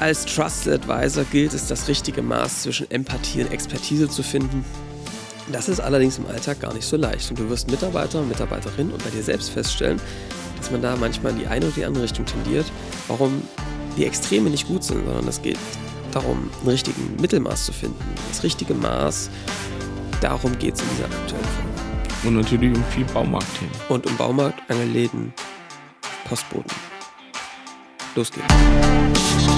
Als Trusted Advisor gilt es, das richtige Maß zwischen Empathie und Expertise zu finden. Das ist allerdings im Alltag gar nicht so leicht und du wirst Mitarbeiter und Mitarbeiterin und bei dir selbst feststellen, dass man da manchmal in die eine oder die andere Richtung tendiert. Warum die Extreme nicht gut sind, sondern es geht darum, einen richtigen Mittelmaß zu finden. Das richtige Maß, darum geht es in dieser aktuellen Folge. Und natürlich um viel Baumarktthemen. Und um Baumarkt, Angelläden, Postboten. Los geht's.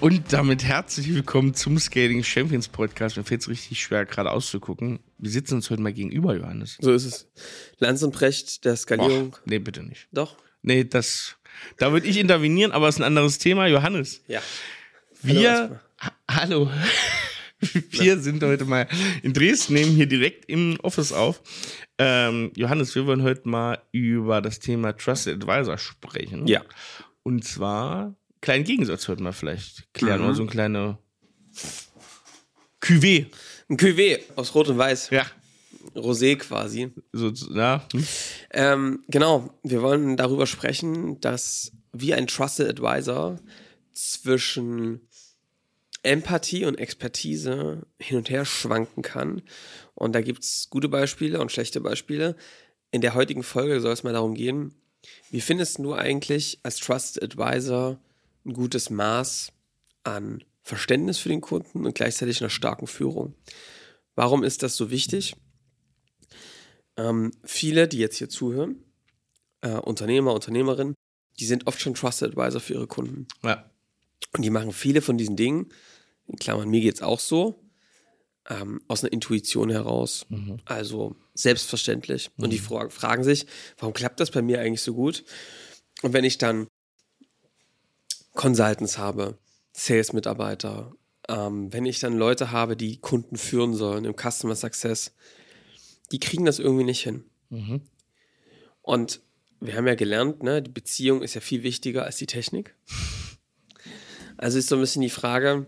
Und damit herzlich willkommen zum Scaling Champions Podcast. Mir fällt es richtig schwer, gerade auszugucken. Wir sitzen uns heute mal gegenüber, Johannes. So ist es. Lanz und Precht der Skalierung. Boah, nee, bitte nicht. Doch? Nee, das. Da würde ich intervenieren, aber es ist ein anderes Thema. Johannes. Ja. Wir. Ha Hallo. Wir sind heute mal in Dresden, nehmen hier direkt im Office auf. Ähm, Johannes, wir wollen heute mal über das Thema Trusted Advisor sprechen. Ja. Und zwar kleinen Gegensatz heute mal vielleicht klären, Mhm. oder so ein kleiner Cuvée. Ein Cuvée aus Rot und Weiß. Ja, Rosé quasi. so, ja. hm? Ähm, genau, wir wollen darüber sprechen, dass wie ein Trusted Advisor zwischen Empathie und Expertise hin und her schwanken kann. Und da gibt es gute Beispiele und schlechte Beispiele. In der heutigen Folge soll es mal darum gehen, wie findest du eigentlich als Trusted Advisor ein gutes Maß an Verständnis für den Kunden und gleichzeitig einer starken Führung? Warum ist das so wichtig? Ähm, viele, die jetzt hier zuhören, äh, Unternehmer, Unternehmerinnen, die sind oft schon Trusted Advisor für ihre Kunden. ja. Und die machen viele von diesen Dingen, in Klammern, mir geht's auch so, ähm, aus einer Intuition heraus. Also selbstverständlich. Und die fra fragen sich, warum klappt das bei mir eigentlich so gut? Und wenn ich dann Consultants habe, Sales-Mitarbeiter, ähm, wenn ich dann Leute habe, die Kunden führen sollen im Customer Success, die kriegen das irgendwie nicht hin. Und wir haben ja gelernt, ne, die Beziehung ist ja viel wichtiger als die Technik. Also ist so ein bisschen die Frage,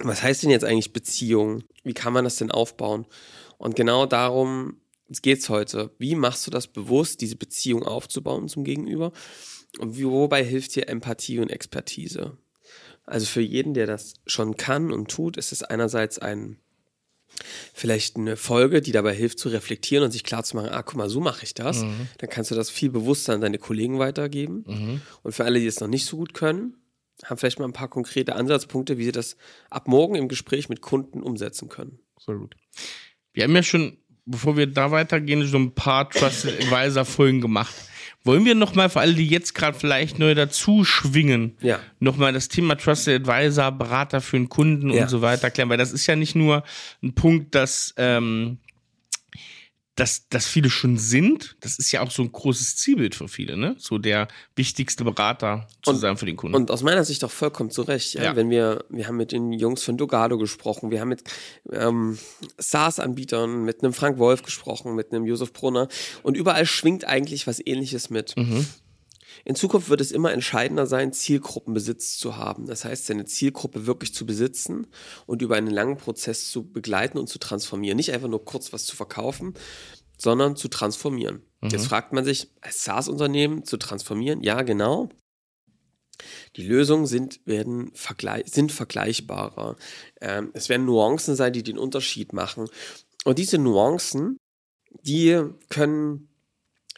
was heißt denn jetzt eigentlich Beziehung? Wie kann man das denn aufbauen? Und genau darum geht es heute. Wie machst du das bewusst, diese Beziehung aufzubauen zum Gegenüber? Und wobei hilft dir Empathie und Expertise? Also für jeden, der das schon kann und tut, ist es einerseits ein vielleicht eine Folge, die dabei hilft zu reflektieren und sich klar zu machen, ah, guck mal, so mache ich das. Dann kannst du das viel bewusster an deine Kollegen weitergeben. Und für alle, die es noch nicht so gut können, haben vielleicht mal ein paar konkrete Ansatzpunkte, wie sie das ab morgen im Gespräch mit Kunden umsetzen können. Gut. Wir haben ja schon, bevor wir da weitergehen, so ein paar Trusted Advisor Folgen gemacht. Wollen wir nochmal für alle, die jetzt gerade vielleicht neu dazu schwingen, Ja. nochmal das Thema Trusted Advisor, Berater für einen Kunden Ja. und so weiter klären? Weil das ist ja nicht nur ein Punkt, dass, ähm, dass, dass viele schon sind. Das ist ja auch so ein großes Zielbild für viele, ne? So der wichtigste Berater zu Und- sein für den Kunden. Und aus meiner Sicht auch vollkommen zu Recht. Ja? Ja. Wenn wir, wir haben mit den Jungs von Dogado gesprochen, wir haben mit ähm, SaaS-Anbietern, mit einem Frank Wolf gesprochen, mit einem Josef Brunner und überall schwingt eigentlich was ähnliches mit. In Zukunft wird es immer entscheidender sein, Zielgruppenbesitz zu haben. Das heißt, seine Zielgruppe wirklich zu besitzen und über einen langen Prozess zu begleiten und zu transformieren. Nicht einfach nur kurz was zu verkaufen, sondern zu transformieren. Jetzt fragt man sich, als SaaS-Unternehmen zu transformieren? Ja, genau. Die Lösungen sind, werden vergleich, sind vergleichbarer. Ähm, es werden Nuancen sein, die den Unterschied machen. Und diese Nuancen, die können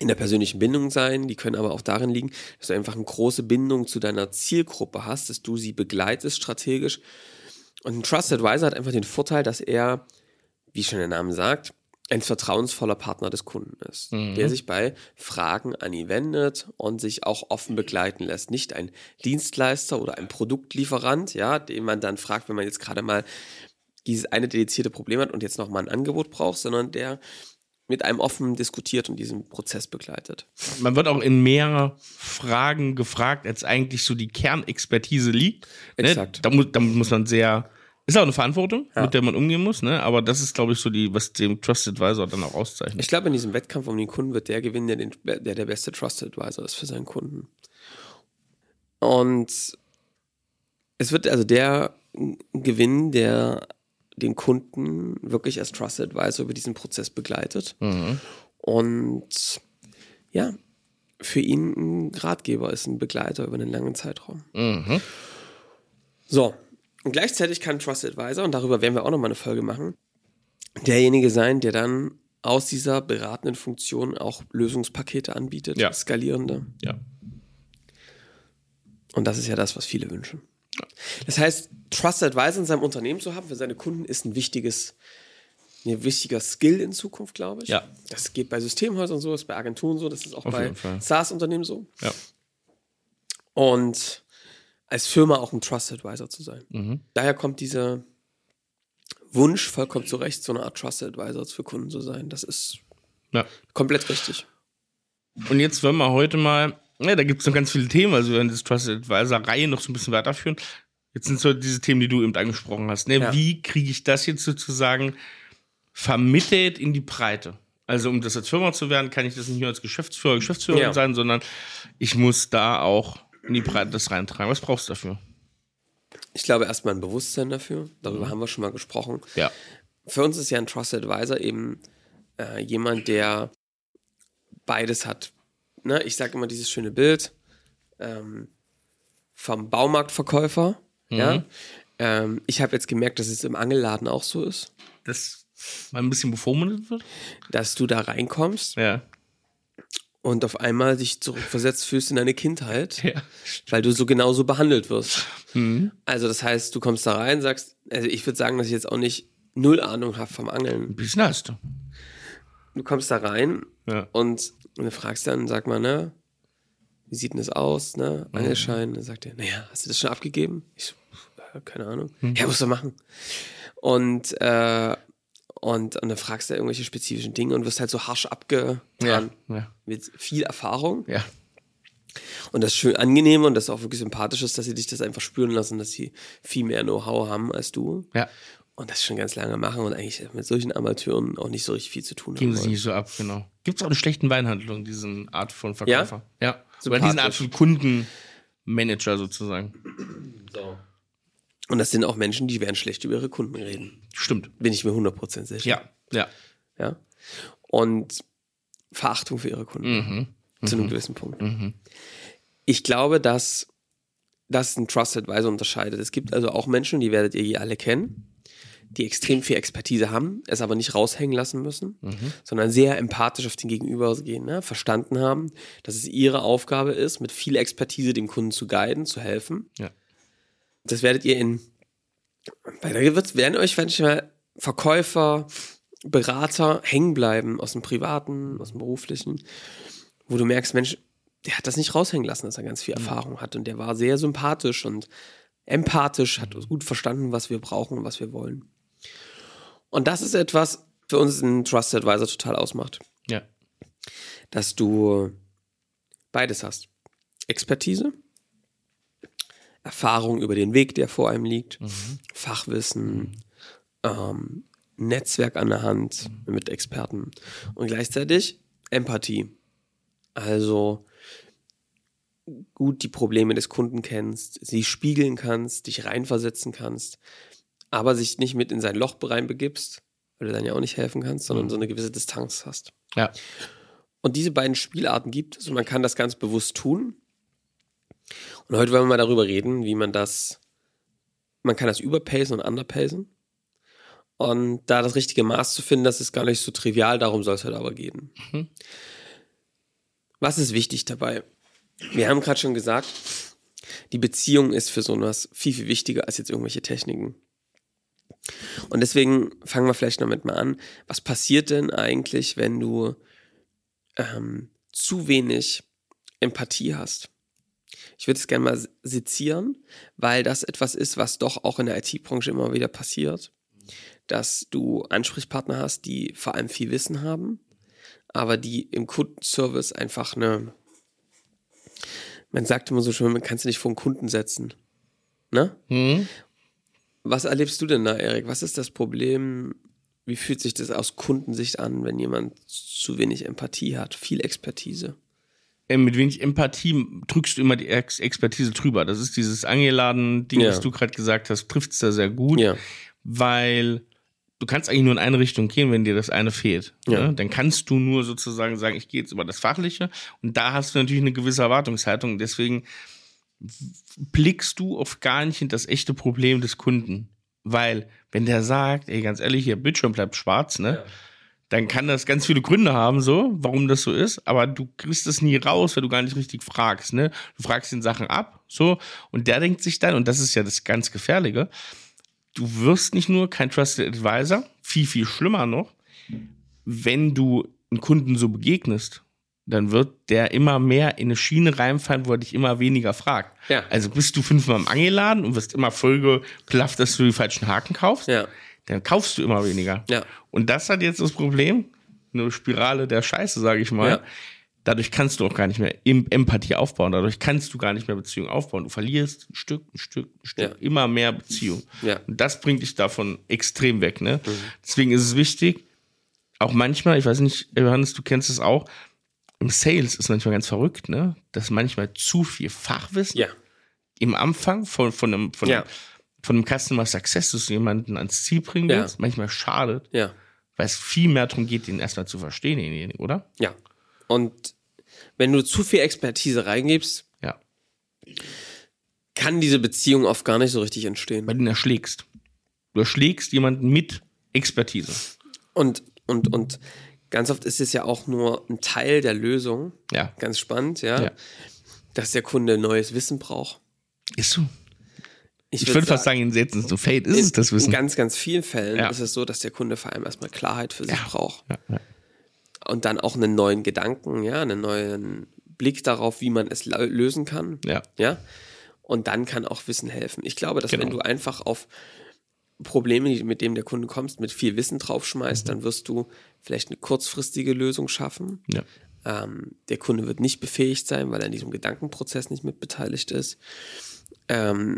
in der persönlichen Bindung sein, die können aber auch darin liegen, dass du einfach eine große Bindung zu deiner Zielgruppe hast, dass du sie begleitest strategisch. Und ein Trusted Advisor hat einfach den Vorteil, dass er, wie schon der Name sagt, ein vertrauensvoller Partner des Kunden ist, der sich bei Fragen an ihn wendet und sich auch offen begleiten lässt. Nicht ein Dienstleister oder ein Produktlieferant, ja, den man dann fragt, wenn man jetzt gerade mal dieses eine dedizierte Problem hat und jetzt nochmal ein Angebot braucht, sondern der mit einem offen diskutiert und diesen Prozess begleitet. Man wird auch in mehr Fragen gefragt, als eigentlich so die Kernexpertise liegt. Ne? Exakt. Da, muss, da muss man sehr, ist auch eine Verantwortung, Ja. mit der man umgehen muss, ne? aber das ist, glaube ich, so die, was dem Trusted Advisor dann auch auszeichnet. Ich glaube, in diesem Wettkampf um den Kunden wird der gewinnen, der, den, der der beste Trusted Advisor ist für seinen Kunden. Und es wird also der gewinnen, der den Kunden wirklich als Trusted Advisor über diesen Prozess begleitet. Und ja, für ihn ein Ratgeber ist, ein Begleiter über einen langen Zeitraum. Mhm. So, und gleichzeitig kann Trusted Advisor, und darüber werden wir auch nochmal eine Folge machen, derjenige sein, der dann aus dieser beratenden Funktion auch Lösungspakete anbietet, Ja. skalierende. Ja. Und das ist ja das, was viele wünschen. Das heißt, Trusted Advisor in seinem Unternehmen zu haben für seine Kunden ist ein wichtiges, ein wichtiger Skill in Zukunft, glaube ich. Ja. Das geht bei Systemhäusern so, ist bei Agenturen so, das ist auch Auf bei. SaaS-Unternehmen so. Ja. Und als Firma auch ein Trusted Advisor zu sein. Mhm. Daher kommt dieser Wunsch vollkommen zurecht, so eine Art Trusted Advisor für Kunden zu sein. Das ist ja. komplett richtig. Und jetzt wollen wir heute mal, ja, da gibt es noch ganz viele Themen, also wir werden das Trusted Advisor-Reihe noch so ein bisschen weiterführen. Jetzt sind so diese Themen, die du eben angesprochen hast. Ne? Ja. Wie kriege ich das jetzt sozusagen vermittelt in die Breite? Also um das als Firma zu werden, kann ich das nicht nur als Geschäftsführer, Geschäftsführerin Ja. sein, sondern ich muss da auch in die Breite das reintragen. Was brauchst du dafür? Ich glaube erstmal ein Bewusstsein dafür. Darüber haben wir schon mal gesprochen. Ja. Für uns ist ja ein Trusted Advisor eben äh, jemand, der beides hat. Ne? Ich sage immer dieses schöne Bild ähm, vom Baumarktverkäufer. Ja? Ähm, ich habe jetzt gemerkt, dass es im Angelladen auch so ist, Das mal ein bisschen bevormundet wird? dass du da reinkommst Ja. und auf einmal dich zurückversetzt fühlst in deine Kindheit, Ja. weil du so genauso behandelt wirst. Also das heißt, du kommst da rein, sagst, also ich würde sagen, dass ich jetzt auch nicht null Ahnung habe vom Angeln. Ein bisschen hast du. Du kommst da rein Ja. und, und du fragst dann, sag mal, ne, wie sieht denn das aus, ne, Angelschein? Dann sagt er, naja, hast du das schon abgegeben? Ich so, äh, keine Ahnung. Ja, musst du machen. Und, äh, und, und dann fragst du irgendwelche spezifischen Dinge und wirst halt so harsch abgetan Ja. Ja. mit viel Erfahrung. Ja. Und das schön angenehm und das auch wirklich sympathisch ist, dass sie dich das einfach spüren lassen, dass sie viel mehr Know-how haben als du. Ja. Und das schon ganz lange machen und eigentlich mit solchen Amateuren auch nicht so richtig viel zu tun Geben haben. sie wollen. nicht so ab, genau. Gibt es auch in schlechten Weinhandlungen, diesen Art von Verkäufer? Ja. Oder Sympathisch. diesen Art von Kundenmanager sozusagen. Und das sind auch Menschen, die werden schlecht über ihre Kunden reden. Stimmt. Bin ich mir 100% sicher. Ja. Ja. ja. Und Verachtung für ihre Kunden. Zu einem gewissen Punkt. Ich glaube, dass das ein Trusted Advisor unterscheidet. Es gibt also auch Menschen, die werdet ihr hier alle kennen, die extrem viel Expertise haben, es aber nicht raushängen lassen müssen, sondern sehr empathisch auf den Gegenüber gehen, ne? verstanden haben, dass es ihre Aufgabe ist, mit viel Expertise dem Kunden zu guiden, zu helfen. Ja. Das werdet ihr in, bei der wird's- werden euch manchmal Verkäufer, Berater hängen bleiben aus dem Privaten, aus dem Beruflichen, wo du merkst, Mensch, der hat das nicht raushängen lassen, dass er ganz viel Erfahrung hat und der war sehr sympathisch und empathisch, hat gut verstanden, was wir brauchen und was wir wollen. Und das ist etwas, für uns ein Trusted Advisor total ausmacht, Ja. dass du beides hast. Expertise, Erfahrung über den Weg, der vor einem liegt, Fachwissen, ähm, Netzwerk an der Hand mit Experten und gleichzeitig Empathie. Also gut die Probleme des Kunden kennst, sie spiegeln kannst, dich reinversetzen kannst, aber sich nicht mit in sein Loch reinbegibst, weil du dann ja auch nicht helfen kannst, sondern so eine gewisse Distanz hast. Ja. Und diese beiden Spielarten gibt es und man kann das ganz bewusst tun. Und heute wollen wir mal darüber reden, wie man das, man kann das überpacen und underpacen. Und da das richtige Maß zu finden, das ist gar nicht so trivial, darum soll es heute aber gehen. Was ist wichtig dabei? Wir haben gerade schon gesagt, die Beziehung ist für so etwas viel, viel wichtiger als jetzt irgendwelche Techniken. Und deswegen fangen wir vielleicht damit mal an. Was passiert denn eigentlich, wenn du ähm, zu wenig Empathie hast? Ich würde es gerne mal sezieren, weil das etwas ist, was doch auch in der IT-Branche immer wieder passiert, dass du Ansprechpartner hast, die vor allem viel Wissen haben, aber die im Kundenservice einfach eine, man sagt immer so schön, man kann es nicht vor den Kunden setzen. Ne? Mhm. Was erlebst du denn da, Erik? Was ist das Problem? Wie fühlt sich das aus Kundensicht an, wenn jemand zu wenig Empathie hat, viel Expertise? Äh, mit wenig Empathie drückst du immer die Ex Expertise drüber. Das ist dieses Angeladen-Ding, Ja. was du gerade gesagt hast, trifft es da sehr gut, Ja. weil du kannst eigentlich nur in eine Richtung gehen, wenn dir das eine fehlt. Ja. Ne? Dann kannst du nur sozusagen sagen, ich gehe jetzt über das Fachliche und da hast du natürlich eine gewisse Erwartungshaltung. Deswegen blickst du oft gar nicht in das echte Problem des Kunden. Weil, wenn der sagt, ey, ganz ehrlich, hier Bildschirm bleibt schwarz, ne? Dann kann das ganz viele Gründe haben, so, warum das so ist, aber du kriegst es nie raus, weil du gar nicht richtig fragst, ne? Du fragst den Sachen ab, so, und der denkt sich dann, und das ist ja das ganz Gefährliche, du wirst nicht nur kein Trusted Advisor, viel, viel schlimmer noch, wenn du einen Kunden so begegnest, dann wird der immer mehr in eine Schiene reinfallen, wo er dich immer weniger fragt. Ja. Also bist du fünfmal im Angeladen und wirst immer vollgeplafft, dass du die falschen Haken kaufst, Ja. dann kaufst du immer weniger. Ja. Und das hat jetzt das Problem, eine Spirale der Scheiße, sage ich mal. Ja. Dadurch kannst du auch gar nicht mehr Em- Empathie aufbauen. Dadurch kannst du gar nicht mehr Beziehung aufbauen. Du verlierst ein Stück, ein Stück, ein Stück, Ja. immer mehr Beziehung. Ja. Und das bringt dich davon extrem weg. Ne? Deswegen ist es wichtig, auch manchmal, ich weiß nicht, Johannes, du kennst es auch, im Sales ist manchmal ganz verrückt, ne? dass manchmal zu viel Fachwissen Ja. im Anfang von, von, einem, von, Ja. einem, von einem Customer Success, dass du jemanden ans Ziel bringen Ja. willst, manchmal schadet, Ja. weil es viel mehr darum geht, den erstmal zu verstehen, denjenigen, oder? Ja. Und wenn du zu viel Expertise reingibst, Ja. kann diese Beziehung oft gar nicht so richtig entstehen. Weil du ihn erschlägst. Du erschlägst jemanden mit Expertise. Und, und, und ganz oft ist es ja auch nur ein Teil der Lösung. Ja. Ganz spannend, ja. Ja. Dass der Kunde neues Wissen braucht. Ist so. Ich würd würde fast sagen, in seltensten so Fate ist es das In Wissen. ganz, ganz vielen Fällen Ja. ist es so, dass der Kunde vor allem erstmal Klarheit für sich Ja. braucht. Und dann auch einen neuen Gedanken, ja, einen neuen Blick darauf, wie man es lösen kann. Ja. Ja. Und dann kann auch Wissen helfen. Ich glaube, dass Genau. wenn du einfach auf Probleme, mit denen der Kunde kommst, mit viel Wissen draufschmeißt, dann wirst du vielleicht eine kurzfristige Lösung schaffen. ja. Ähm, der Kunde wird nicht befähigt sein, weil er in diesem Gedankenprozess nicht mit beteiligt ist. Ähm,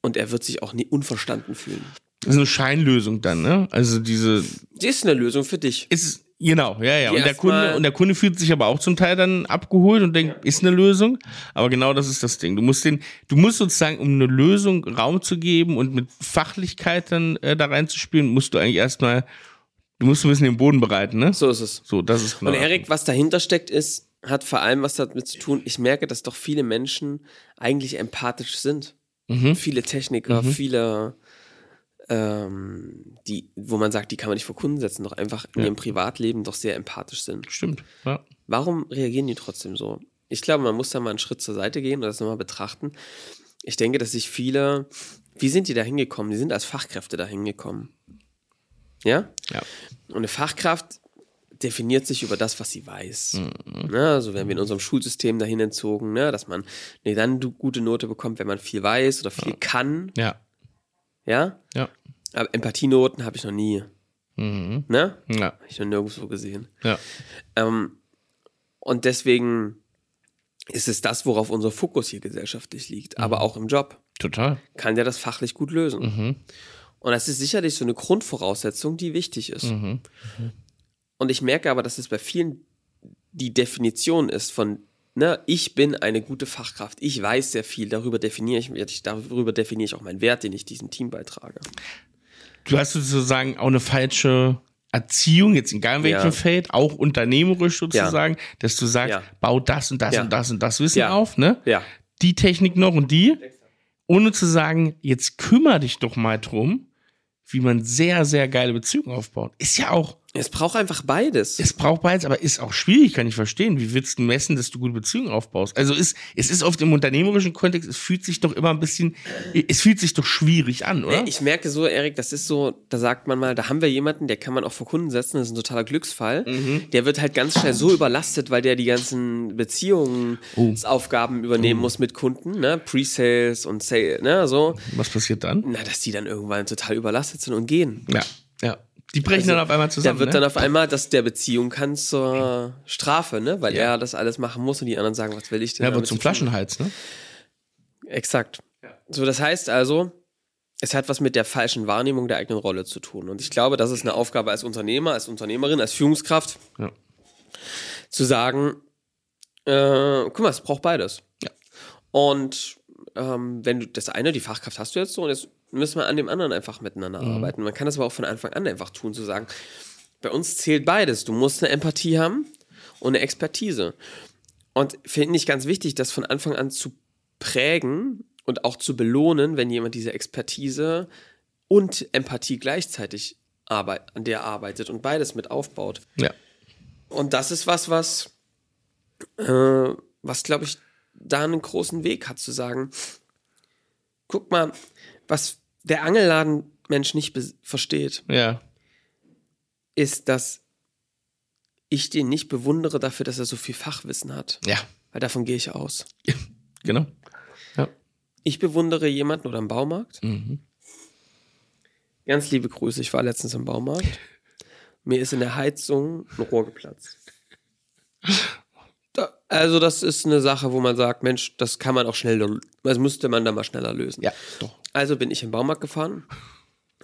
und er wird sich auch nie unverstanden fühlen. Das ist eine Scheinlösung dann, ne? Also diese, Die ist eine Lösung für dich. ist, genau, ja, ja. Und der, Kunde, und der Kunde fühlt sich aber auch zum Teil dann abgeholt und denkt, ist eine Lösung. Aber genau das ist das Ding. Du musst den, du musst sozusagen, um eine Lösung Raum zu geben und mit Fachlichkeit dann äh, da reinzuspielen, musst du eigentlich erstmal, du musst ein bisschen den Boden bereiten, ne? So ist es. So, das ist genau. Und Erik, was dahinter steckt, ist, hat vor allem was damit zu tun, ich merke, dass doch viele Menschen eigentlich empathisch sind. Mhm. Viele Techniker, viele, ähm, die, wo man sagt, die kann man nicht vor Kunden setzen, doch einfach in Ja. ihrem Privatleben doch sehr empathisch sind. Stimmt. Ja. Warum reagieren die trotzdem so? Ich glaube, man muss da mal einen Schritt zur Seite gehen und das nochmal betrachten. Ich denke, dass sich viele, wie sind die da hingekommen? Die sind als Fachkräfte da hingekommen. Ja? ja. Und eine Fachkraft definiert sich über das, was sie weiß. Ne, also werden wir in unserem Schulsystem dahin entzogen, ne, dass man eine dann gute Note bekommt, wenn man viel weiß oder viel kann. Ja. Ja? Ja. Aber Empathienoten habe ich noch nie. Mhm. Ne? Ja. Habe ich noch nirgendwo gesehen. Ja. Ähm, und deswegen ist es das, worauf unser Fokus hier gesellschaftlich liegt, aber auch im Job. Total. Kann der das fachlich gut lösen. Mhm. Und das ist sicherlich so eine Grundvoraussetzung, die wichtig ist. Mhm. Und ich merke aber, dass es bei vielen die Definition ist von, ne, ich bin eine gute Fachkraft, ich weiß sehr viel, darüber definiere ich darüber definiere ich auch meinen Wert, den ich diesem Team beitrage. Du hast sozusagen auch eine falsche Erziehung, jetzt egal in welchem Ja. Feld, auch unternehmerisch sozusagen, dass du sagst, Ja. bau das und das Ja. und das und das Wissen Ja. auf, ne? Ja. Die Technik noch und die, ohne zu sagen, jetzt kümmere dich doch mal drum, wie man sehr, sehr geile Beziehungen aufbaut. Ist ja auch, Es braucht einfach beides. es braucht beides, aber ist auch schwierig, kann ich verstehen. Wie willst du messen, dass du gute Beziehungen aufbaust? Also ist, es ist oft im unternehmerischen Kontext, es fühlt sich doch immer ein bisschen, es fühlt sich doch schwierig an, oder? Ich merke so, Erik, das ist so, da sagt man mal, da haben wir jemanden, der kann man auch vor Kunden setzen, das ist ein totaler Glücksfall. Mhm. Der wird halt ganz schnell so überlastet, weil der die ganzen Beziehungsaufgaben übernehmen muss mit Kunden, ne? Pre-Sales und Sale, ne, so. Was passiert dann? Na, dass die dann irgendwann total überlastet sind und gehen. Ja. Die brechen Also, dann auf einmal zusammen. Da wird ne? dann auf einmal, dass der Beziehung kann zur Strafe, ne? Weil er das alles machen muss und die anderen sagen, was will ich denn? ja, wird zum? Flaschenhals, ne? Exakt. So, das heißt also, es hat was mit der falschen Wahrnehmung der eigenen Rolle zu tun. Und ich glaube, das ist eine Aufgabe als Unternehmer, als Unternehmerin, als Führungskraft, Ja. zu sagen, äh, guck mal, es braucht beides. Ja. Und ähm, wenn du das eine, die Fachkraft hast du jetzt so, und jetzt müssen wir an dem anderen einfach miteinander Mhm. arbeiten. Man kann das aber auch von Anfang an einfach tun, zu sagen, bei uns zählt beides. Du musst eine Empathie haben und eine Expertise. Und finde ich ganz wichtig, das von Anfang an zu prägen und auch zu belohnen, wenn jemand diese Expertise und Empathie gleichzeitig arbeit an der arbeitet und beides mit aufbaut. Ja. Und das ist was, was, äh, was glaube ich, da einen großen Weg hat, zu sagen, guck mal, was der Angelladenmensch nicht versteht, Ja. ist, dass ich den nicht bewundere dafür, dass er so viel Fachwissen hat. Ja. Weil davon gehe ich aus. Genau. Ja. Ich bewundere jemanden oder im Baumarkt. Mhm. Ganz liebe Grüße, ich war letztens im Baumarkt. Mir ist in der Heizung ein Rohr geplatzt. Also das ist eine Sache, wo man sagt, Mensch, das kann man auch schneller, das müsste man da mal schneller lösen. Ja, doch. Also bin ich im Baumarkt gefahren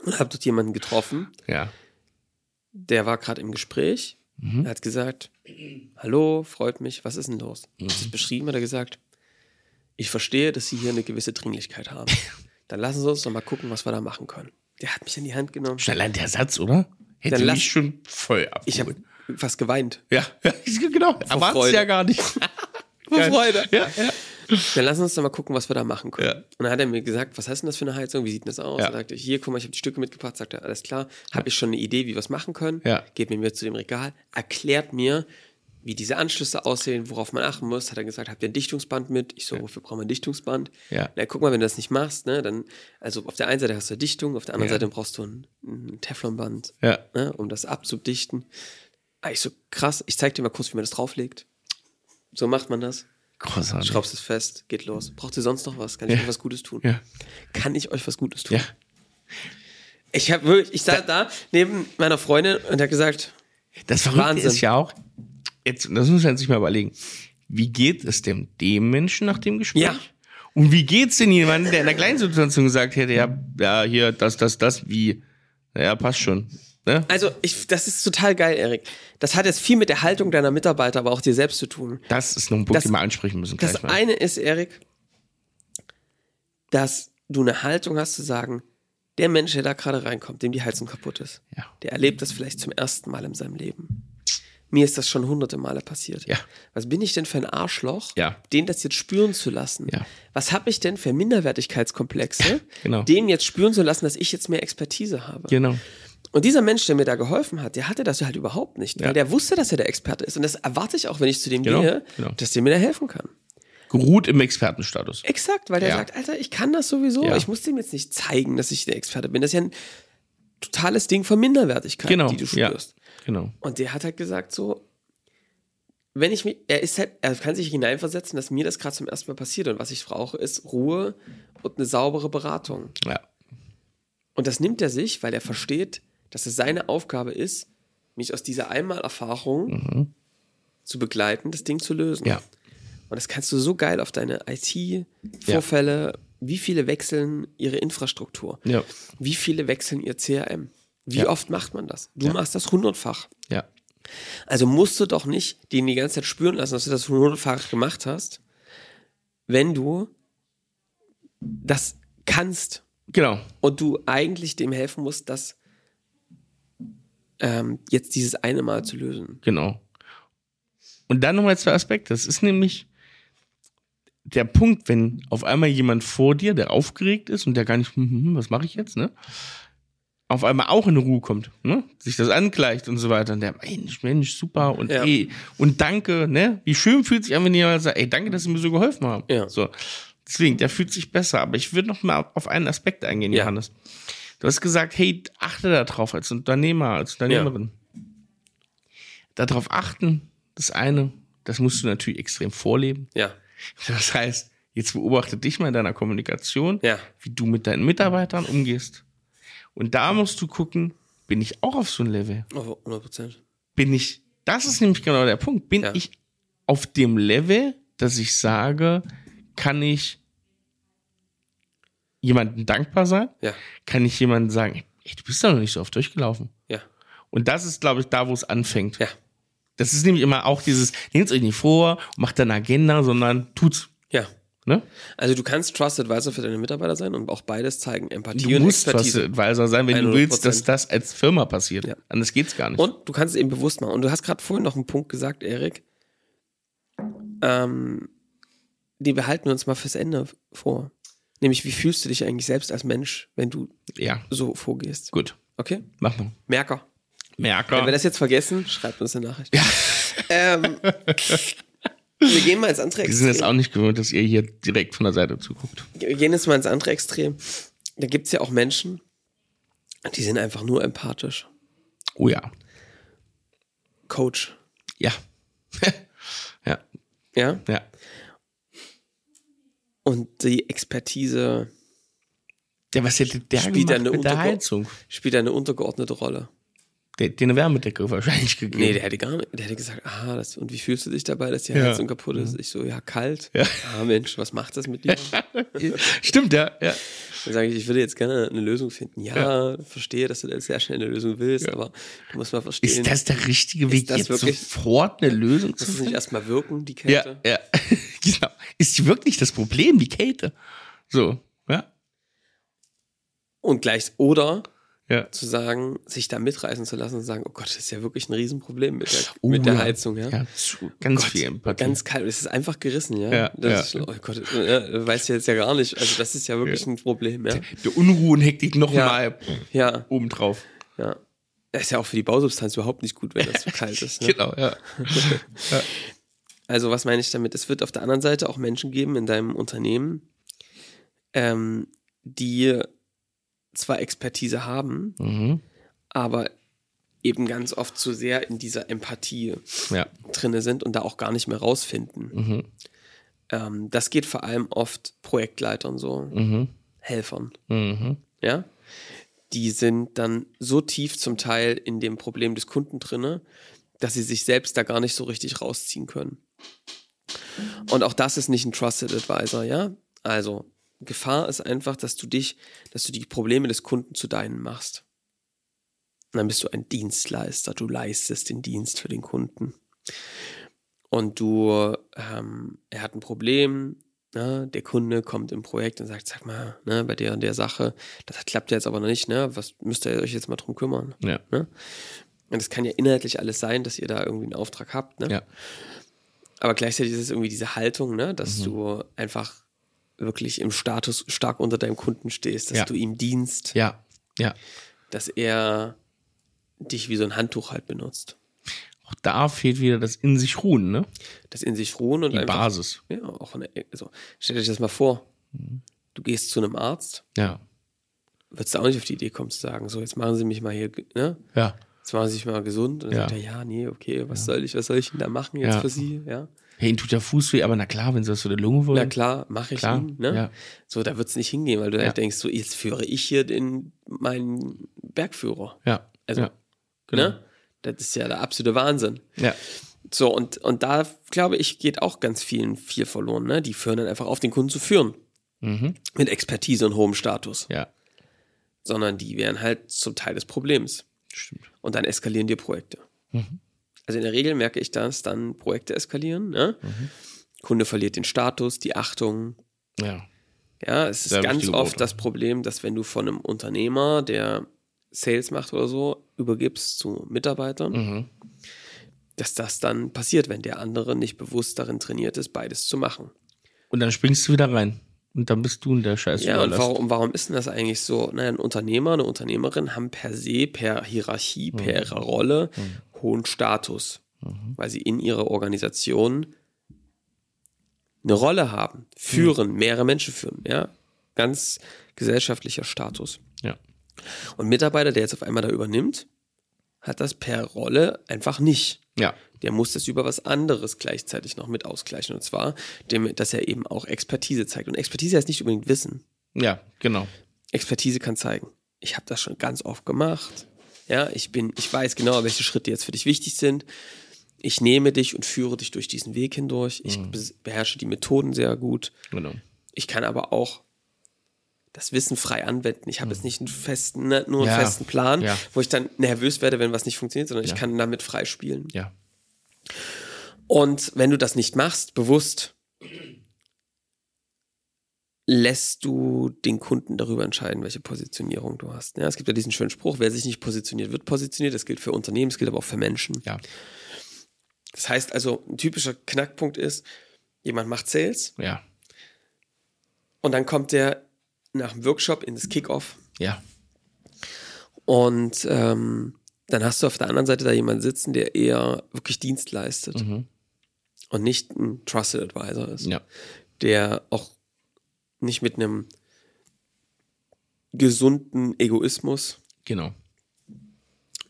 und habe dort jemanden getroffen, Ja. der war gerade im Gespräch. Er hat gesagt, hallo, freut mich, was ist denn los? Mhm. Das beschrieben hat er gesagt, ich verstehe, dass Sie hier eine gewisse Dringlichkeit haben. Dann lassen Sie uns doch mal gucken, was wir da machen können. Der hat mich in die Hand genommen. Schon allein der Satz, oder? Hätte Dann lass- mich schon voll abgeholt. Ich habe fast geweint. ja, ja, genau. Erwart's Freude. ja gar nicht. Vor. Freude. Ja, ja. Dann wir uns doch mal gucken, was wir da machen können. Ja. Und dann hat er mir gesagt, was heißt denn das für eine Heizung? Wie sieht denn das aus? Ja. Er sagte, hier, guck mal, ich habe die Stücke mitgebracht. Sagt er, alles klar. Habe ich schon eine Idee, wie wir es machen können? Ja. Geht mit mir zu dem Regal, erklärt mir, wie diese Anschlüsse aussehen, worauf man achten muss. Hat er gesagt, habt ihr ein Dichtungsband mit? Ich so, wofür brauchen wir ein Dichtungsband? Ja. Na, guck mal, wenn du das nicht machst, ne, dann, also auf der einen Seite hast du Dichtung, auf der anderen Ja. Seite brauchst du ein, ein Teflonband, Ja. ne, um das abzudichten. Ah, ich so, krass, ich zeig dir mal kurz, wie man das drauflegt. So macht man das. Großartig. Schraubst es fest, geht los. Braucht ihr sonst noch was? Kann ich Ja. euch was Gutes tun? Ja. Kann ich euch was Gutes tun? Ja. Ich habe wirklich, ich saß da neben meiner Freundin und hat gesagt, Das Verrückte Wahnsinn. ist ja auch, jetzt, das muss man sich mal überlegen, wie geht es dem, dem Menschen nach dem Gespräch? Ja. Und wie geht's denn jemandem, der in der gleichen Situation gesagt hätte, ja, ja, hier, das, das, das, wie? Ja, passt schon. Ne? also ich, das ist total geil, Erik. Das hat jetzt viel mit der Haltung deiner Mitarbeiter, aber auch dir selbst zu tun. Das ist noch ein Punkt, Das- den wir ansprechen müssen. Das mal. eine ist, Erik, dass du eine Haltung hast zu sagen, der Mensch, der da gerade reinkommt, dem die Heizung kaputt ist, Ja. der erlebt das vielleicht zum ersten Mal in seinem Leben. Mir ist das schon hunderte Male passiert. Ja. Was bin ich denn für ein Arschloch, Ja. den das jetzt spüren zu lassen? Ja. Was habe ich denn für Minderwertigkeitskomplexe, Genau. dem jetzt spüren zu lassen, dass ich jetzt mehr Expertise habe? Genau. Und dieser Mensch, der mir da geholfen hat, der hatte das halt überhaupt nicht, weil der wusste, dass er der Experte ist. Und das erwarte ich auch, wenn ich zu dem Genau, gehe, genau. dass der mir da helfen kann. Geruht im Expertenstatus. Exakt, weil der Ja. sagt, Alter, ich kann das sowieso. Ja. Ich muss dem jetzt nicht zeigen, dass ich der Experte bin. Das ist ja ein totales Ding von Minderwertigkeit, Genau. die du ja. Genau. Und der hat halt gesagt, so, wenn ich mich, er ist halt, er kann sich hineinversetzen, dass mir das gerade zum ersten Mal passiert und was ich brauche, ist Ruhe und eine saubere Beratung. Ja. Und das nimmt er sich, weil er versteht, dass es seine Aufgabe ist, mich aus dieser Einmalerfahrung zu begleiten, das Ding zu lösen. Mhm. Ja. Und das kannst du so geil auf deine IT-Vorfälle, wie viele wechseln ihre Infrastruktur? Ja. Wie viele wechseln ihr CRM? Wie Ja. oft macht man das? Du Ja. machst das hundertfach. Ja. Also musst du doch nicht den die ganze Zeit spüren lassen, dass du das hundertfach gemacht hast, wenn du das kannst Genau. und du eigentlich dem helfen musst, das ähm, jetzt dieses eine Mal zu lösen. Genau. Und dann nochmal zwei Aspekte. Das ist nämlich der Punkt, wenn auf einmal jemand vor dir, der aufgeregt ist und der gar nicht, hm, hm, hm, was mache ich jetzt, ne? Auf einmal auch in Ruhe kommt, ne? Sich das angleicht und so weiter. Und der, Mensch, Mensch, super und Ja. ey, und danke, ne? Wie schön fühlt sich an, wenn jemand sagt, ey, danke, dass Sie mir so geholfen haben. Ja. So. Deswegen, der fühlt sich besser. Aber ich würde noch mal auf einen Aspekt eingehen, Ja. Johannes. Du hast gesagt, hey, achte da drauf als Unternehmer, als Unternehmerin. Darauf achten, das eine, das musst du natürlich extrem vorleben. Ja. Das heißt, jetzt beobachte dich mal in deiner Kommunikation, Ja. wie du mit deinen Mitarbeitern umgehst. Und da musst du gucken, bin ich auch auf so einem Level. Oh, 100 Prozent. Bin ich, das ist nämlich genau der Punkt. Bin Ja. ich auf dem Level, dass ich sage, kann ich jemandem dankbar sein? Ja, Kann ich jemandem sagen, ey, du bist doch noch nicht so oft durchgelaufen? ja, Und das ist, glaube ich, da, wo es anfängt. ja, Das ist nämlich immer auch dieses, nehmt euch nicht vor, macht eine Agenda, sondern tut's. ja. Ne? Also du kannst Trusted Advisor für deine Mitarbeiter sein und auch beides zeigen, Empathie Du und musst Expertise. Trusted Advisor sein, wenn du 100%. willst, dass das als Firma passiert. Ja. Anders geht's gar nicht. Und du kannst es eben bewusst machen. Und du hast gerade vorhin noch einen Punkt gesagt, Erik. Ähm, die behalten wir uns mal fürs Ende vor. Nämlich, wie fühlst du dich eigentlich selbst als Mensch, wenn du ja, so vorgehst? gut. Okay? Mach mal. Merker. Merker. Wenn wir das jetzt vergessen, schreibt uns eine Nachricht. Ähm, wir gehen mal ins andere Wir sind jetzt Extrem. auch nicht gewöhnt, dass ihr hier direkt von der Seite zuguckt. Wir gehen jetzt mal ins andere Extrem. Da gibt es ja auch Menschen, die sind einfach nur empathisch. Oh ja. Coach. Ja. ja. Ja? Ja. Und die Expertise Der, was hätte der Spielt eine eine untergeordnete Rolle. Der, der eine Wärmedecke wahrscheinlich gegeben. Nee, der hätte gar nicht, der hätte gesagt, ah, das, und wie fühlst du dich dabei, dass die Ja. Heizung kaputt ist? Ich so, ja, kalt. Ja. Ah, Mensch, was macht das mit dir? Stimmt, ja. ja. Dann sage ich, ich würde jetzt gerne eine Lösung finden. Ja, verstehe, dass du da sehr schnell eine Lösung willst, aber du musst mal verstehen, Ist das der richtige Weg, das jetzt wirklich- sofort eine Lösung muss zu es nicht finden? erstmal wirken, die Ja, Kälte? ja. genau. Ist wirklich das Problem, die Kälte? So, ja. Und gleich, oder Ja. zu sagen, sich da mitreißen zu lassen und sagen, oh Gott, das ist ja wirklich ein Riesenproblem mit der, Oh, mit der ja. Heizung, ja. Zu, ganz Gott, viel Empathie. Ganz kalt, es ist einfach gerissen, ja. Ja, das. Ist, oh Gott, ja, weißt du jetzt ja gar nicht. Also das ist ja wirklich ein Problem, ja. Der Unruhe und Hektik nochmal Ja, obendrauf. ja. Das ist ja auch für die Bausubstanz überhaupt nicht gut, wenn das zu kalt ist. Ne? Genau, ja. Also was meine ich damit? Es wird auf der anderen Seite auch Menschen geben in deinem Unternehmen, ähm, die zwar Expertise haben, Mhm. aber eben ganz oft zu sehr in dieser Empathie Ja. drinne sind und da auch gar nicht mehr rausfinden. Mhm. Ähm, das geht vor allem oft Projektleitern so, Mhm. Helfern, Mhm. ja. Die sind dann so tief zum Teil in dem Problem des Kunden drinne, dass sie sich selbst da gar nicht so richtig rausziehen können. Und auch das ist nicht ein Trusted Advisor, ja. Also Gefahr ist einfach, dass du dich, dass du die Probleme des Kunden zu deinen machst. Und dann bist du ein Dienstleister, du leistest den Dienst für den Kunden. Und du, ähm, er hat ein Problem, ne? der Kunde kommt im Projekt und sagt, sag mal, ne, bei der und der Sache, das klappt ja jetzt aber noch nicht, ne? Was müsst ihr euch jetzt mal drum kümmern? Ja. Ne? Und es kann ja inhaltlich alles sein, dass ihr da irgendwie einen Auftrag habt, ne? Ja. Aber gleichzeitig ist es irgendwie diese Haltung, ne, Mhm. dass du einfach wirklich im Status stark unter deinem Kunden stehst, dass Ja. du ihm dienst, Ja. Ja. dass er dich wie so ein Handtuch halt benutzt. Auch da fehlt wieder das in sich ruhen, ne? Das in sich ruhen und Die einfach, Basis. ja, auch eine, also stellt euch das mal vor. Mhm. Du gehst zu einem Arzt, Ja. würdest du auch nicht auf die Idee kommen zu sagen, so jetzt machen Sie mich mal hier, ne? Ja. Jetzt machen Sie sich mal gesund. Und dann Ja. sagt er, ja, nee, okay, was soll ich, was soll ich denn da machen jetzt Ja. für Sie? Ja. Hey, ihnen tut der Fuß weh, aber na klar, wenn sie was für die Lunge wollen. Na klar, mache ich Klar, ihn. Ne? ja. So, da wird's nicht hingehen, weil du Ja. halt denkst, so, jetzt führe ich hier den, meinen Bergführer. Ja. Also, ja. Genau. Ne? Das ist ja der absolute Wahnsinn. Ja. So, und, und da, glaube ich, geht auch ganz vielen viel verloren. Ne? Die führen dann einfach auf, den Kunden zu führen. Mhm. Mit Expertise und hohem Status. Ja. Sondern die wären halt zum Teil des Problems. Stimmt. Und dann eskalieren dir Projekte. Mhm. Also in der Regel merke ich, dass dann Projekte eskalieren. Ne? Mhm. Kunde verliert den Status, die Achtung, Ja. Ja, es ist Sehr ganz oft Worte. das Problem, dass wenn du von einem Unternehmer, der Sales macht oder so, übergibst zu Mitarbeitern, Mhm. dass das dann passiert, wenn der andere nicht bewusst darin trainiert ist, beides zu machen. Und dann springst du wieder rein. Und dann bist du in der Scheiße. Ja, und warum, warum ist denn das eigentlich so? Naja, ein Unternehmer, eine Unternehmerin haben per se, per Hierarchie, per ihrer Rolle hohen Status, weil sie in ihrer Organisation eine Rolle haben, führen, mehrere Menschen führen, ja, ganz gesellschaftlicher Status. Ja. Und Mitarbeiter, der jetzt auf einmal da übernimmt, hat das per Rolle einfach nicht. Ja. Der muss das über was anderes gleichzeitig noch mit ausgleichen. Und zwar, dem, dass er eben auch Expertise zeigt. Und Expertise heißt nicht unbedingt Wissen. Ja, genau. Expertise kann zeigen, ich habe das schon ganz oft gemacht. Ja, ich bin, ich weiß genau, welche Schritte jetzt für dich wichtig sind. Ich nehme dich und führe dich durch diesen Weg hindurch. Ich Mhm. beherrsche die Methoden sehr gut. Genau. Ich kann aber auch das Wissen frei anwenden. Ich habe jetzt nicht einen festen, ne, nur einen Mhm. Ja. festen Plan, Ja. wo ich dann nervös werde, wenn was nicht funktioniert, sondern Ja. ich kann damit frei spielen. Ja. Und wenn du das nicht machst, bewusst, lässt du den Kunden darüber entscheiden, welche Positionierung du hast. Ja, es gibt ja diesen schönen Spruch, wer sich nicht positioniert, wird positioniert. Das gilt für Unternehmen, das gilt aber auch für Menschen. Ja. Das heißt also, ein typischer Knackpunkt ist, jemand macht Sales Ja. und dann kommt der nach dem Workshop in das Kickoff Ja. und ähm, dann hast du auf der anderen Seite da jemanden sitzen, der eher wirklich Dienst leistet und nicht ein Trusted Advisor ist. Ja. der auch nicht mit einem gesunden Egoismus Genau.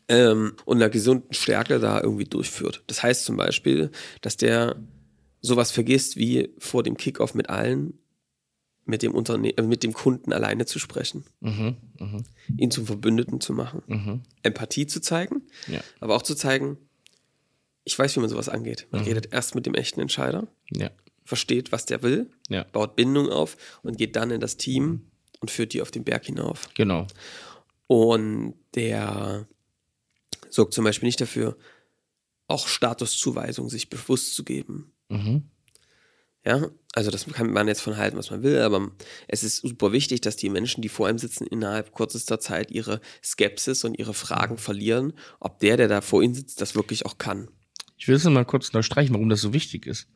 ähm, und einer gesunden Stärke da irgendwie durchführt. Das heißt zum Beispiel, dass der sowas vergisst, wie vor dem Kickoff mit allen, mit dem Unterne äh, mit dem Kunden alleine zu sprechen, Mhm. Mhm. ihn zum Verbündeten zu machen, Mhm. Empathie zu zeigen, Ja. aber auch zu zeigen, ich weiß, wie man sowas angeht. Mhm. Man redet erst mit dem echten Entscheider, Ja. versteht, was der will, Ja. baut Bindung auf und geht dann in das Team und führt die auf den Berg hinauf. Genau. Und der sorgt zum Beispiel nicht dafür, auch Statuszuweisung sich bewusst zu geben. Mhm. Ja, also das kann man jetzt von halten, was man will, aber es ist super wichtig, dass die Menschen, die vor einem sitzen, innerhalb kürzester Zeit ihre Skepsis und ihre Fragen verlieren, ob der, der da vor ihnen sitzt, das wirklich auch kann. Ich will es noch mal kurz unterstreichen, warum das so wichtig ist.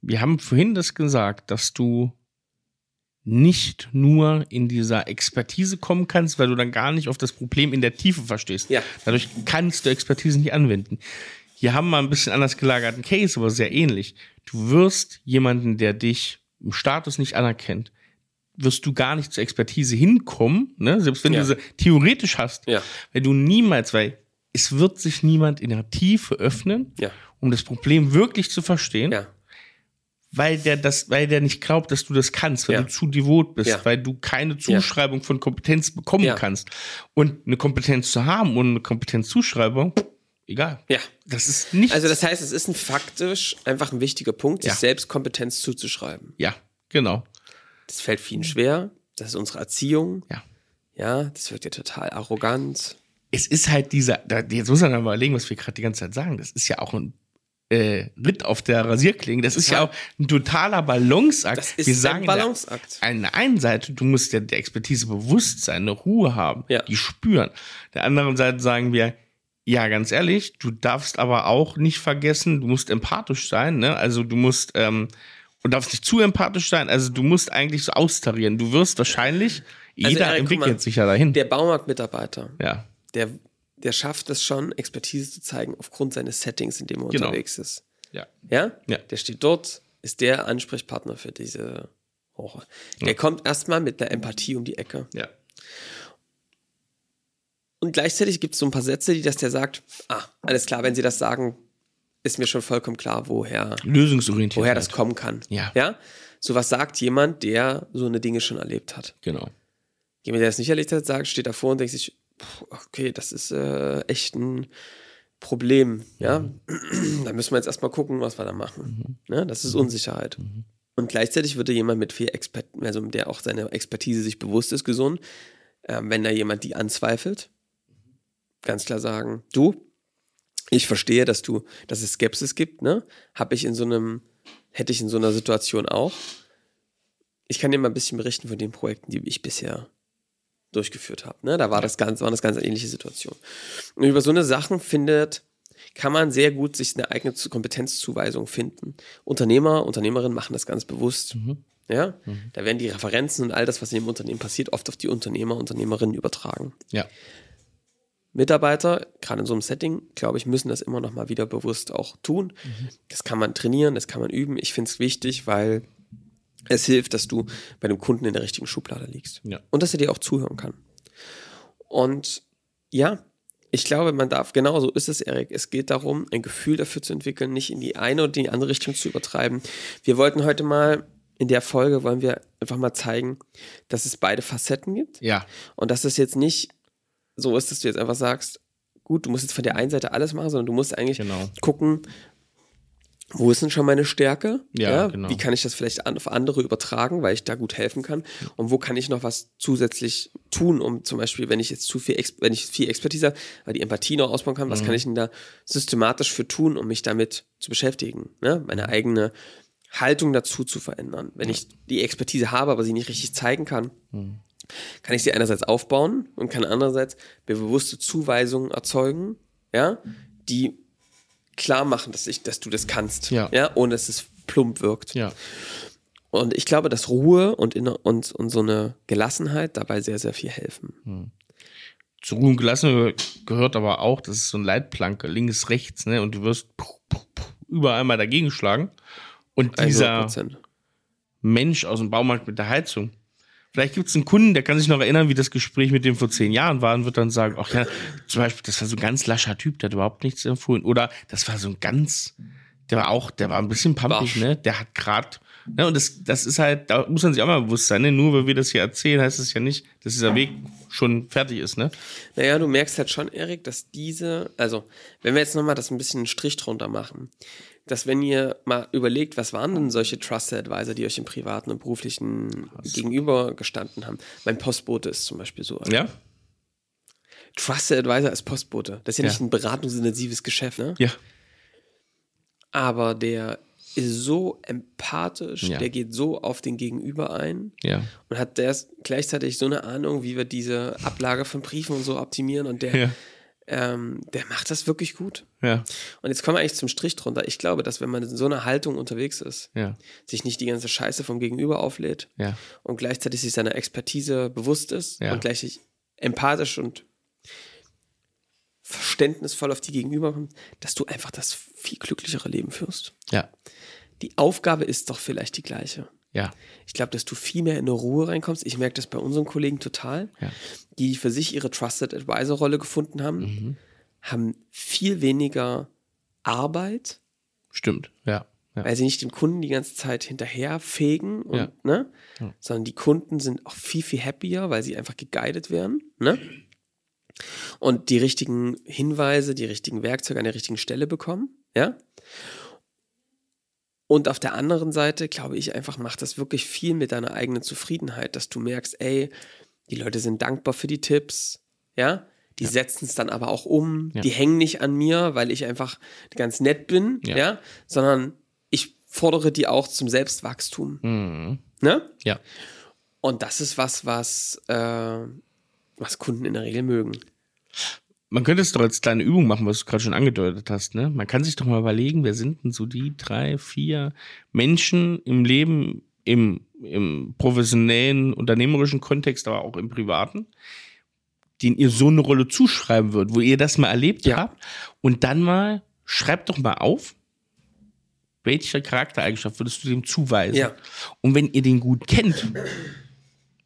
Wir haben vorhin das gesagt, dass du nicht nur in dieser Expertise kommen kannst, weil du dann gar nicht auf das Problem in der Tiefe verstehst. Ja. Dadurch kannst du Expertise nicht anwenden. Hier haben wir ein bisschen anders gelagerten Case, aber sehr ähnlich. Du wirst jemanden, der dich im Status nicht anerkennt, wirst du gar nicht zur Expertise hinkommen, ne? selbst wenn Ja. du sie theoretisch hast, Ja. weil du niemals, weil es wird sich niemand in der Tiefe öffnen, Ja. um das Problem wirklich zu verstehen, Ja, weil der das, weil der nicht glaubt, dass du das kannst, weil Ja. du zu devot bist, weil du keine Zuschreibung von Kompetenz bekommen kannst. Und eine Kompetenz zu haben und eine Kompetenzzuschreibung, egal. ja. Das ist nicht. Also das heißt, es ist ein faktisch einfach ein wichtiger Punkt, sich Ja. selbst Kompetenz zuzuschreiben. ja, genau. Das fällt vielen schwer. Das ist unsere Erziehung. Ja. Ja, das wirkt ja total arrogant. Es ist halt dieser, jetzt muss man mal überlegen, was wir gerade die ganze Zeit sagen. Das ist ja auch ein äh, Ritt auf der Rasierklinge. Das ist ja auch ein totaler Balanceakt. Das ist wir ein sagen der- Balanceakt. An der einen Seite, du musst ja der Expertise bewusst sein, eine Ruhe haben, Ja. die spüren. Der anderen Seite sagen wir, ja, ganz ehrlich, du darfst aber auch nicht vergessen, du musst empathisch sein, ne? Also du musst ähm, und darfst nicht zu empathisch sein. Also du musst eigentlich so austarieren. Du wirst wahrscheinlich, Also, jeder Erik, entwickelt mal, sich ja dahin. Der Baumarktmitarbeiter, ja, der, der schafft es schon, Expertise zu zeigen aufgrund seines Settings, in dem er Genau. unterwegs ist. ja, Ja? Ja. Der steht dort, ist der Ansprechpartner für diese Rohre. Der kommt erstmal mit der Empathie um die Ecke. ja, Und gleichzeitig gibt es so ein paar Sätze, die das der sagt, ah, alles klar, wenn sie das sagen, ist mir schon vollkommen klar, woher, lösungsorientiert. woher das halt. kommen kann. Ja. Ja? So was sagt jemand, der so eine Dinge schon erlebt hat. Genau. Jemand, der es nicht erlebt hat, sagt, steht davor und denkt sich, okay, das ist äh, echt ein Problem. Ja, da müssen wir jetzt erstmal gucken, was wir da machen. Ne? Das ist Unsicherheit. Und gleichzeitig würde jemand mit viel Expert, also der auch seine Expertise sich bewusst ist, gesund, ähm, wenn da jemand die anzweifelt, ganz klar sagen, du, ich verstehe, dass du, dass es Skepsis gibt, ne? Habe ich in so einem, hätte ich in so einer Situation auch. Ich kann dir mal ein bisschen berichten von den Projekten, die ich bisher durchgeführt habe. Ne? Da war das ganz, waren das ganz ähnliche Situationen. Und über so eine Sachen findet, kann man sehr gut sich eine eigene Zu- Kompetenzzuweisung finden. Unternehmer, Unternehmerinnen machen das ganz bewusst. Ja, da werden die Referenzen und all das, was in dem Unternehmen passiert, oft auf die Unternehmer, Unternehmerinnen übertragen. Ja, Mitarbeiter, gerade in so einem Setting, glaube ich, müssen das immer noch mal wieder bewusst auch tun. Das kann man trainieren, das kann man üben. Ich finde es wichtig, weil es hilft, dass du bei dem Kunden in der richtigen Schublade liegst. Ja. Und dass er dir auch zuhören kann. Und ja, ich glaube, man darf, genau so ist es, Erik. Es geht darum, ein Gefühl dafür zu entwickeln, nicht in die eine oder die andere Richtung zu übertreiben. Wir wollten heute mal, in der Folge wollen wir einfach mal zeigen, dass es beide Facetten gibt. ja, Und dass es jetzt nicht so ist, dass du jetzt einfach sagst, gut, du musst jetzt von der einen Seite alles machen, sondern du musst eigentlich Genau. gucken, wo ist denn schon meine Stärke? Ja, genau. Wie kann ich das vielleicht an, auf andere übertragen, weil ich da gut helfen kann? Und wo kann ich noch was zusätzlich tun, um zum Beispiel, wenn ich jetzt zu viel, wenn ich viel Expertise habe, weil die Empathie noch ausbauen kann, was Mhm. kann ich denn da systematisch für tun, um mich damit zu beschäftigen? Ne? Meine eigene Haltung dazu zu verändern. Wenn ich die Expertise habe, aber sie nicht richtig zeigen kann, Mhm. Kann ich sie einerseits aufbauen und kann andererseits bewusste Zuweisungen erzeugen, ja, die klar machen, dass ich, dass du das kannst, Ja. ohne dass es plump wirkt. Ja. Und ich glaube, dass Ruhe und, inner und, und so eine Gelassenheit dabei sehr, sehr viel helfen. Zu Ruhe und gelassen gehört aber auch, das ist so ein Leitplanke, links, rechts, ne? Und du wirst überall mal dagegen schlagen. Und dieser 100%. Mensch aus dem Baumarkt mit der Heizung. Vielleicht gibt es einen Kunden, der kann sich noch erinnern, wie das Gespräch mit dem vor zehn Jahren war und wird dann sagen, ach ja, zum Beispiel, das war so ein ganz lascher Typ, der hat überhaupt nichts empfohlen. Oder das war so ein ganz, der war auch, der war ein bisschen pampig, Barsch. ne? Der hat grad, ne? Und das, das ist halt, da muss man sich auch mal bewusst sein, ne? Nur weil wir das hier erzählen, heißt es ja nicht, dass dieser Weg schon fertig ist, ne? Naja, du merkst halt schon, Erik, dass diese, also, wenn wir jetzt nochmal das ein bisschen einen Strich drunter machen, dass wenn ihr mal überlegt, was waren denn solche Trusted Advisor, die euch im privaten und beruflichen gegenüber gestanden haben. Mein Postbote ist zum Beispiel so. Ja? Trusted Advisor ist Postbote. Das ist ja, Ja. nicht ein beratungsintensives Geschäft, ne? Ja. Aber der ist so empathisch, Ja. der geht so auf den Gegenüber ein Ja. und hat der gleichzeitig so eine Ahnung, wie wir diese Ablage von Briefen und so optimieren und der, Ja. Ähm, der macht das wirklich gut. Ja. Und jetzt kommen wir eigentlich zum Strich drunter. Ich glaube, dass wenn man in so einer Haltung unterwegs ist, Ja. sich nicht die ganze Scheiße vom Gegenüber auflädt Ja. und gleichzeitig sich seiner Expertise bewusst ist und gleichzeitig empathisch und verständnisvoll auf die Gegenüber kommt, dass du einfach das viel glücklichere Leben führst. Ja. Die Aufgabe ist doch vielleicht die gleiche. Ja. Ich glaube, dass du viel mehr in eine Ruhe reinkommst. Ich merke das bei unseren Kollegen total, Ja. die für sich ihre Trusted Advisor Rolle gefunden haben, Mhm. haben viel weniger Arbeit, Stimmt. Ja. Ja. weil sie nicht dem Kunden die ganze Zeit hinterherfegen, und, Ja. ne? Ja. sondern die Kunden sind auch viel, viel happier, weil sie einfach geguided werden. Ne? Und die richtigen Hinweise, die richtigen Werkzeuge an der richtigen Stelle bekommen. Ja? Und auf der anderen Seite, glaube ich, einfach macht das wirklich viel mit deiner eigenen Zufriedenheit, dass du merkst, ey, die Leute sind dankbar für die Tipps, ja, die setzen es dann aber auch um, Ja. die hängen nicht an mir, weil ich einfach ganz nett bin, Ja. ja, sondern ich fordere die auch zum Selbstwachstum, Mhm. ne? Ja. Und das ist was, was, äh, was Kunden in der Regel mögen. Man könnte es doch als kleine Übung machen, was du gerade schon angedeutet hast. Ne? Man kann sich doch mal überlegen, wer sind denn so die drei, vier Menschen im Leben, im, im professionellen, unternehmerischen Kontext, aber auch im privaten, denen ihr so eine Rolle zuschreiben würdet, wo ihr das mal erlebt Ja. habt. Und dann mal, schreibt doch mal auf, welche Charaktereigenschaft würdest du dem zuweisen? Ja. Und wenn ihr den gut kennt,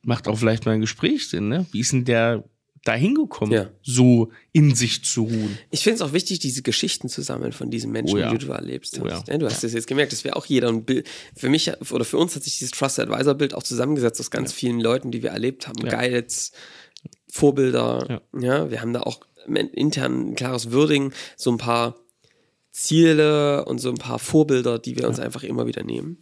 macht auch vielleicht mal ein Gespräch Sinn, ne? Wie ist denn der da hingekommen, Ja. so in sich zu ruhen? Ich finde es auch wichtig, diese Geschichten zu sammeln von diesen Menschen, Oh ja. die du erlebst. Oh hast. ja. Ja, du hast das jetzt gemerkt, dass wir auch jeder ein Bild, für mich oder für uns hat sich dieses Trusted Advisor Bild auch zusammengesetzt aus ganz vielen Leuten, die wir erlebt haben. Guides, Vorbilder. Ja. wir haben da auch intern ein klares Würdigen, so ein paar Ziele und so ein paar Vorbilder, die wir uns einfach immer wieder nehmen.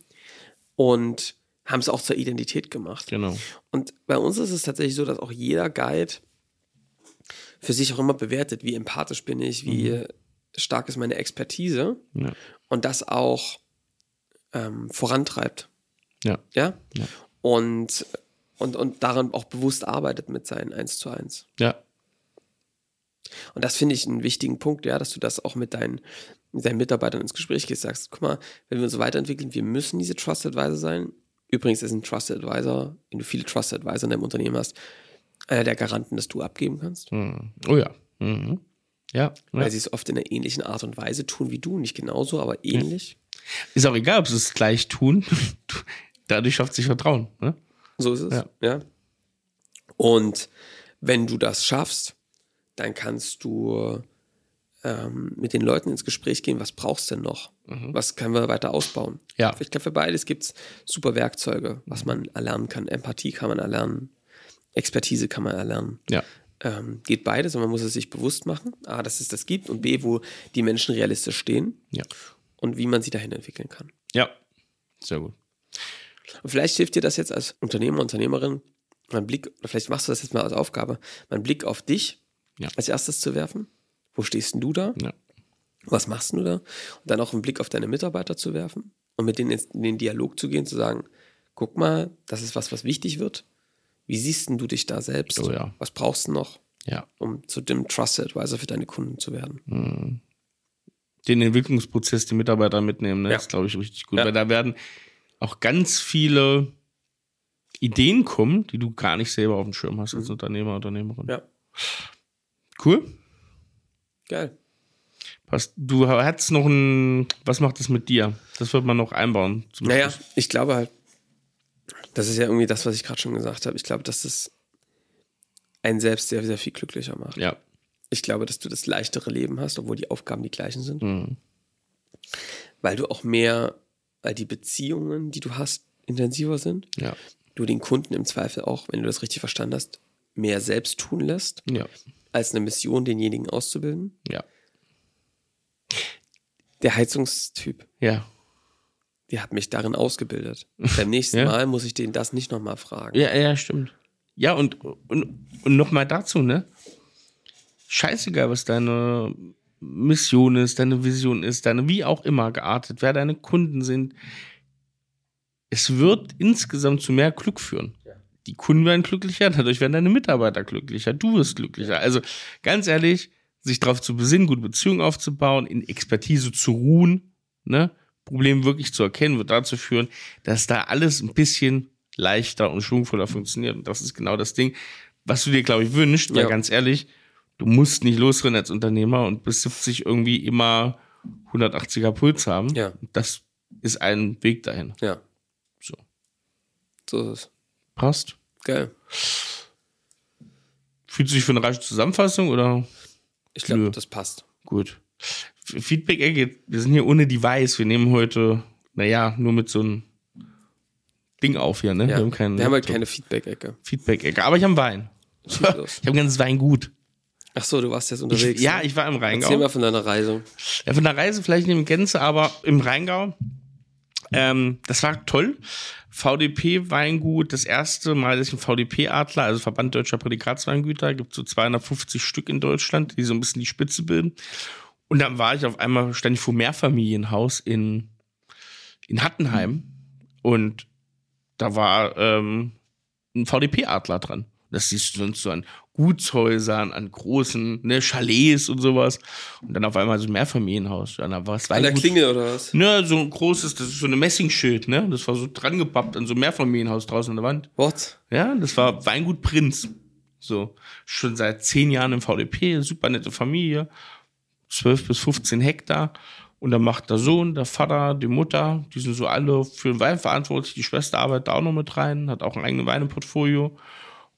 Und haben es auch zur Identität gemacht. Genau. Und bei uns ist es tatsächlich so, dass auch jeder Guide für sich auch immer bewertet, wie empathisch bin ich, wie stark ist meine Expertise Ja. und das auch ähm, vorantreibt. Ja. Ja? Ja. Und, und, und daran auch bewusst arbeitet mit seinen 1 zu 1. Ja. Und das finde ich einen wichtigen Punkt, ja, dass du das auch mit deinen, mit deinen Mitarbeitern ins Gespräch gehst, sagst, guck mal, wenn wir uns so weiterentwickeln, wir müssen diese Trusted Advisor sein. Übrigens ist ein Trusted Advisor, wenn du viele Trusted Advisor in deinem Unternehmen hast, einer der Garanten, dass du abgeben kannst. Mhm. Oh ja. Mhm. Ja. ja. Weil sie es oft in einer ähnlichen Art und Weise tun wie du, nicht genauso, aber ähnlich. Ist auch egal, ob sie es gleich tun. Dadurch schafft sich Vertrauen. Ne? So ist es. Ja. Ja. Und wenn du das schaffst, dann kannst du ähm, mit den Leuten ins Gespräch gehen, was brauchst du denn noch? Was können wir weiter ausbauen? Ja. Ich glaube, für beides gibt es super Werkzeuge, was man erlernen kann. Empathie kann man erlernen, Expertise kann man erlernen. Ja. ähm, geht beides und man muss es sich bewusst machen. A, dass es das gibt und B, wo die Menschen realistisch stehen Ja. und wie man sie dahin entwickeln kann. Ja. Sehr gut. Und vielleicht hilft dir das jetzt als Unternehmer, Unternehmerin, mein Blick, oder vielleicht machst du das jetzt mal als Aufgabe, meinen Blick auf dich Ja. als erstes zu werfen. Wo stehst denn du da? Ja. Was machst du da? Und dann auch einen Blick auf deine Mitarbeiter zu werfen und mit denen in den Dialog zu gehen, zu sagen, guck mal, das ist was, was wichtig wird. Wie siehst denn du dich da selbst? Oh ja. Was brauchst du noch, Ja. um zu dem Trusted Advisor für deine Kunden zu werden? Den Entwicklungsprozess die Mitarbeiter mitnehmen, ne? Ja. ist, glaube ich, richtig gut. Weil da werden auch ganz viele Ideen kommen, die du gar nicht selber auf dem Schirm hast als Unternehmer, Unternehmerin. Ja, Cool. geil. Passt. Du hattest noch ein, was macht das mit dir? Das wird man noch einbauen. Naja, ich glaube halt, das ist ja irgendwie das, was ich gerade schon gesagt habe. Ich glaube, dass das einen selbst sehr, sehr viel glücklicher macht. Ja. Ich glaube, dass du das leichtere Leben hast, obwohl die Aufgaben die gleichen sind. Mhm. Weil du auch mehr, weil die Beziehungen, die du hast, intensiver sind. Ja. Du den Kunden im Zweifel auch, wenn du das richtig verstanden hast, mehr selbst tun lässt, Ja. als eine Mission, denjenigen auszubilden. Ja. Der Heizungstyp, Ja. Der hat mich darin ausgebildet. Beim nächsten Ja. Mal muss ich den das nicht nochmal fragen. Ja, ja, stimmt. Ja, und, und, und nochmal dazu, ne? Scheißegal, was deine Mission ist, deine Vision ist, deine wie auch immer geartet, wer deine Kunden sind. Es wird insgesamt zu mehr Glück führen. Die Kunden werden glücklicher, dadurch werden deine Mitarbeiter glücklicher, du wirst glücklicher. Also ganz ehrlich, sich darauf zu besinnen, gute Beziehungen aufzubauen, in Expertise zu ruhen, ne? Problem wirklich zu erkennen, wird dazu führen, dass da alles ein bisschen leichter und schwungvoller funktioniert. Und das ist genau das Ding, was du dir, glaube ich, wünschst, weil Ja. ganz ehrlich, du musst nicht losrennen als Unternehmer und bis 70 irgendwie immer 180er Puls haben. Ja. Das ist ein Weg dahin. Ja. So. So ist es. Passt. Geil. Fühlt sich für eine rasche Zusammenfassung oder Ich glaube, das passt. gut? Feedback-Ecke, wir sind hier ohne Device, wir nehmen heute, naja, nur mit so einem Ding auf hier, ne? Ja. Wir haben, keinen Wir haben halt keine Feedback-Ecke. Feedback-Ecke, aber ich habe Wein. Ich habe ein ganzes Weingut. Ach so, du warst jetzt Ich, unterwegs. ja, ne? ich war im Erzähl Rheingau. mal von deiner Reise. Ja, von der Reise vielleicht nicht in Gänze, aber im Rheingau. Ähm, das war toll. VDP-Weingut, das erste Mal, dass ich einen VDP-Adler, also Verband Deutscher Prädikatsweingüter, gibt so 250 Stück in Deutschland, die so ein bisschen die Spitze bilden. Und dann war ich auf einmal, stand ich vor Mehrfamilienhaus in, in Hattenheim und da war ähm, ein VDP-Adler dran. Das siehst du sonst so an Gutshäusern, an großen ne, Chalets und sowas. Und dann auf einmal so ein Mehrfamilienhaus. Ja, da war es An der Klingel oder was? Ne, so ein großes, das ist so eine Messingschild, ne? Das war so dran gepappt an so einem Mehrfamilienhaus draußen an der Wand. What? Ja, das war Weingut Prinz. So, schon seit zehn Jahren im VDP, super nette Familie, 12 bis 15 Hektar. Und dann macht der Sohn, der Vater, die Mutter, die sind so alle für den Wein verantwortlich. Die Schwester arbeitet da auch noch mit rein, hat auch ein eigenes Weineportfolio.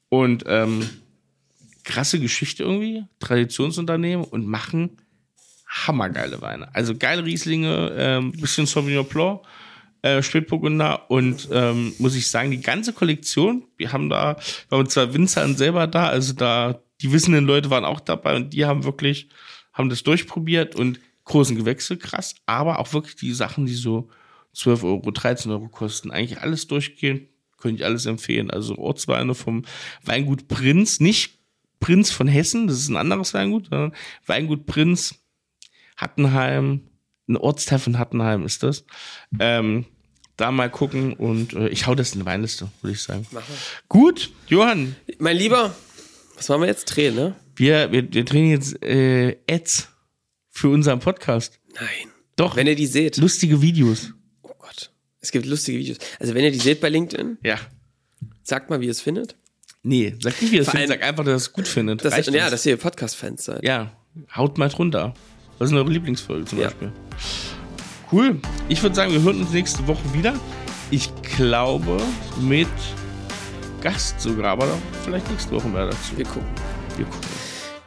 Und ähm, krasse Geschichte irgendwie, Traditionsunternehmen und machen hammergeile Weine. Also geile Rieslinge, ähm, bisschen Sauvignon Blanc, äh, Spätburgunder und ähm, muss ich sagen, die ganze Kollektion, wir haben da, wir haben zwei Winzern selber da, also da, die wissenden Leute waren auch dabei und die haben wirklich, haben das durchprobiert und großen Gewächse, krass, aber auch wirklich die Sachen, die so 12 Euro, 13 Euro kosten, eigentlich alles durchgehen, könnte ich alles empfehlen. Also Ortsweine vom Weingut Prinz, nicht Prinz von Hessen, das ist ein anderes Weingut, sondern Weingut Prinz, Hattenheim, ein Ortsteil von Hattenheim ist das. Ähm, da mal gucken und äh, ich hau das in die Weinliste, würde ich sagen. Machen Gut, Johann. Mein Lieber, was machen wir jetzt? Drehen, ne? wir, wir, wir drehen jetzt äh, Ads für unseren Podcast. Nein. Doch, Wenn ihr die seht. lustige Videos. Oh Gott. Es gibt lustige Videos. Also wenn ihr die seht bei LinkedIn, Ja. sagt mal, wie ihr es findet. Nee, sag nicht, wie ihr Vor findet, allem- sag einfach, dass ihr es gut findet. Das, ja, dass ihr Podcast-Fans seid. ja, haut mal drunter. Was ist eure Lieblingsfolge zum Ja. Beispiel? Cool. Ich würde sagen, wir hören uns nächste Woche wieder. Ich glaube, mit Gast sogar, aber vielleicht nächste Woche mehr dazu. Wir gucken. Wir gucken.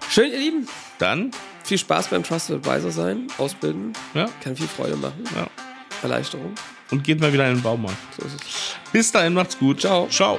Schön, ihr Lieben. Dann, Viel Spaß beim Trusted Advisor sein, ausbilden. ja, Kann viel Freude machen. ja. Erleichterung. Und geht mal wieder in den Baumarkt. So ist es. Bis dahin, macht's gut. Ciao. Ciao.